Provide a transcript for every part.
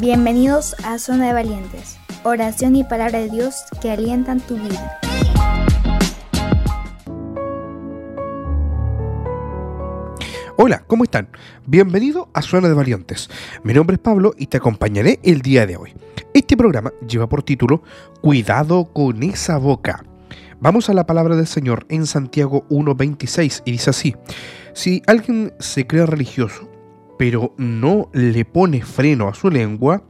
Bienvenidos a Zona de Valientes, oración y palabra de Dios que alientan tu vida. Hola, ¿cómo están? Bienvenido a Zona de Valientes. Mi nombre es Pablo y te acompañaré el día de hoy. Este programa lleva por título Cuidado con esa boca. Vamos a la palabra del Señor en Santiago 1.26 y dice así, si alguien se cree religioso, pero no le pone freno a su lengua,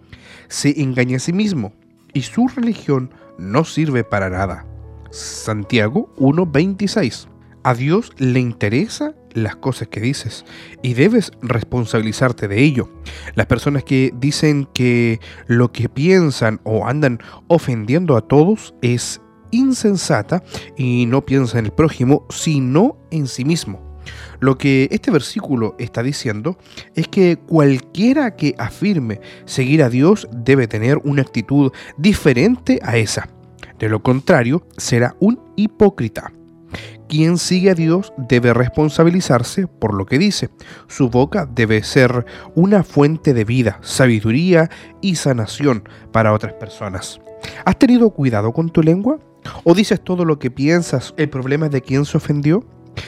se engaña a sí mismo y su religión no sirve para nada. Santiago 1.26. A Dios le interesa las cosas que dices y debes responsabilizarte de ello. Las personas que dicen que lo que piensan o andan ofendiendo a todos es insensata y no piensa en el prójimo, sino en sí mismo. Lo que este versículo está diciendo es que cualquiera que afirme seguir a Dios debe tener una actitud diferente a esa. De lo contrario, será un hipócrita. Quien sigue a Dios debe responsabilizarse por lo que dice. Su boca debe ser una fuente de vida, sabiduría y sanación para otras personas. ¿Has tenido cuidado con tu lengua? ¿O dices todo lo que piensas? ¿El problema es de quién se ofendió?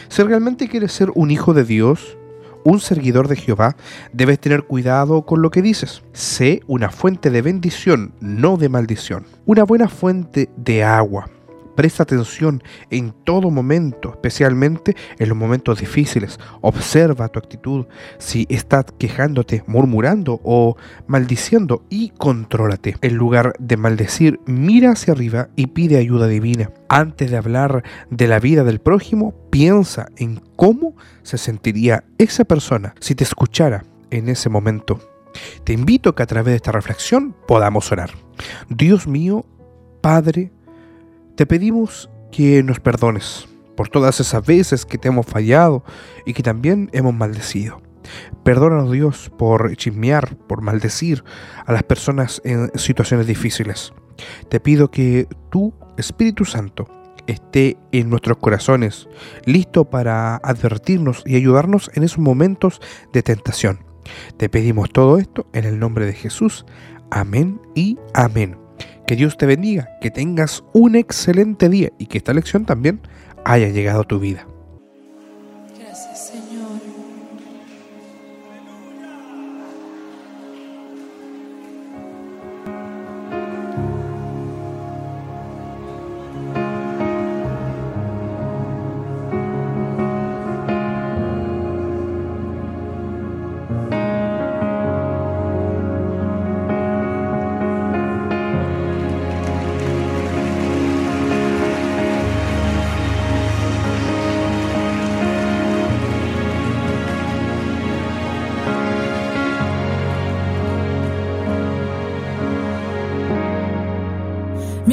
Si realmente quieres ser un hijo de Dios, un seguidor de Jehová, debes tener cuidado con lo que dices. Sé una fuente de bendición, no de maldición. Una buena fuente de agua Presta atención en todo momento, especialmente en los momentos difíciles. Observa tu actitud, si estás quejándote, murmurando o maldiciendo y contrólate. En lugar de maldecir, mira hacia arriba y pide ayuda divina. Antes de hablar de la vida del prójimo, piensa en cómo se sentiría esa persona si te escuchara en ese momento. Te invito a que a través de esta reflexión podamos orar. Dios mío, Padre, te pedimos que nos perdones por todas esas veces que te hemos fallado y que también hemos maldecido. Perdónanos Dios por chismear, por maldecir a las personas en situaciones difíciles. Te pido que tu Espíritu Santo esté en nuestros corazones, listo para advertirnos y ayudarnos en esos momentos de tentación. Te pedimos todo esto en el nombre de Jesús. Amén y amén. Que Dios te bendiga, que tengas un excelente día y que esta lección también haya llegado a tu vida.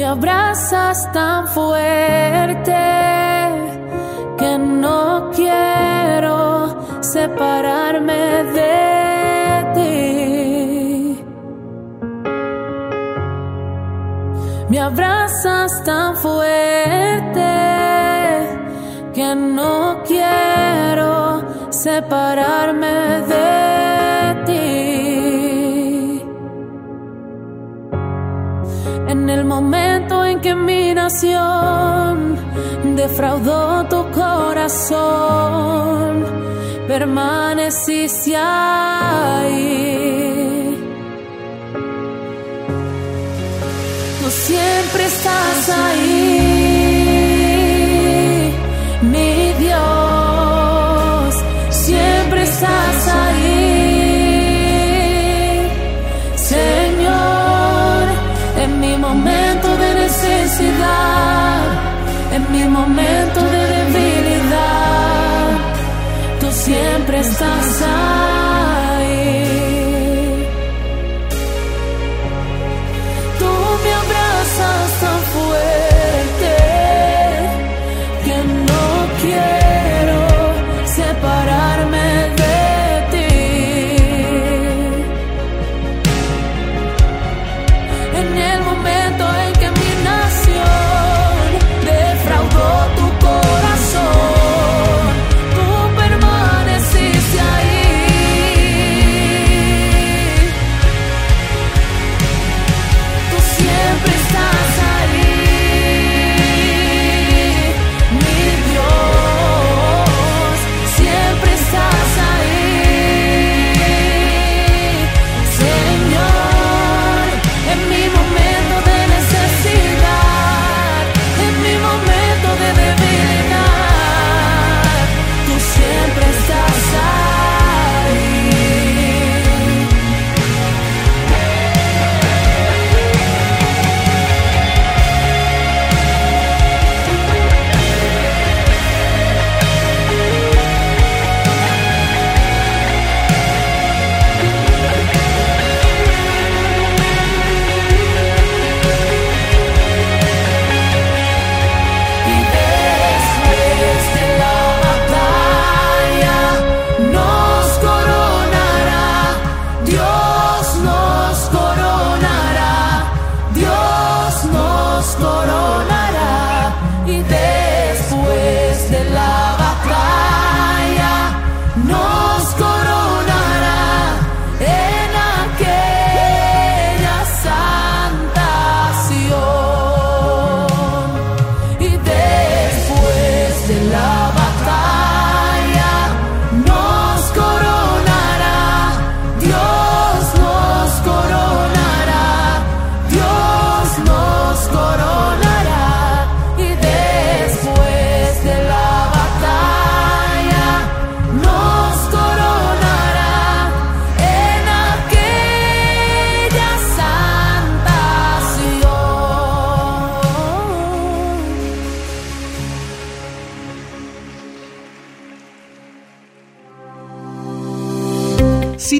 Me abrazas tan fuerte que no quiero separarme de ti. Me abrazas tan fuerte que no quiero separarme de En el momento que mi nación defraudó tu corazón, permaneciste ahí. Tú siempre estás siempre estás ahí.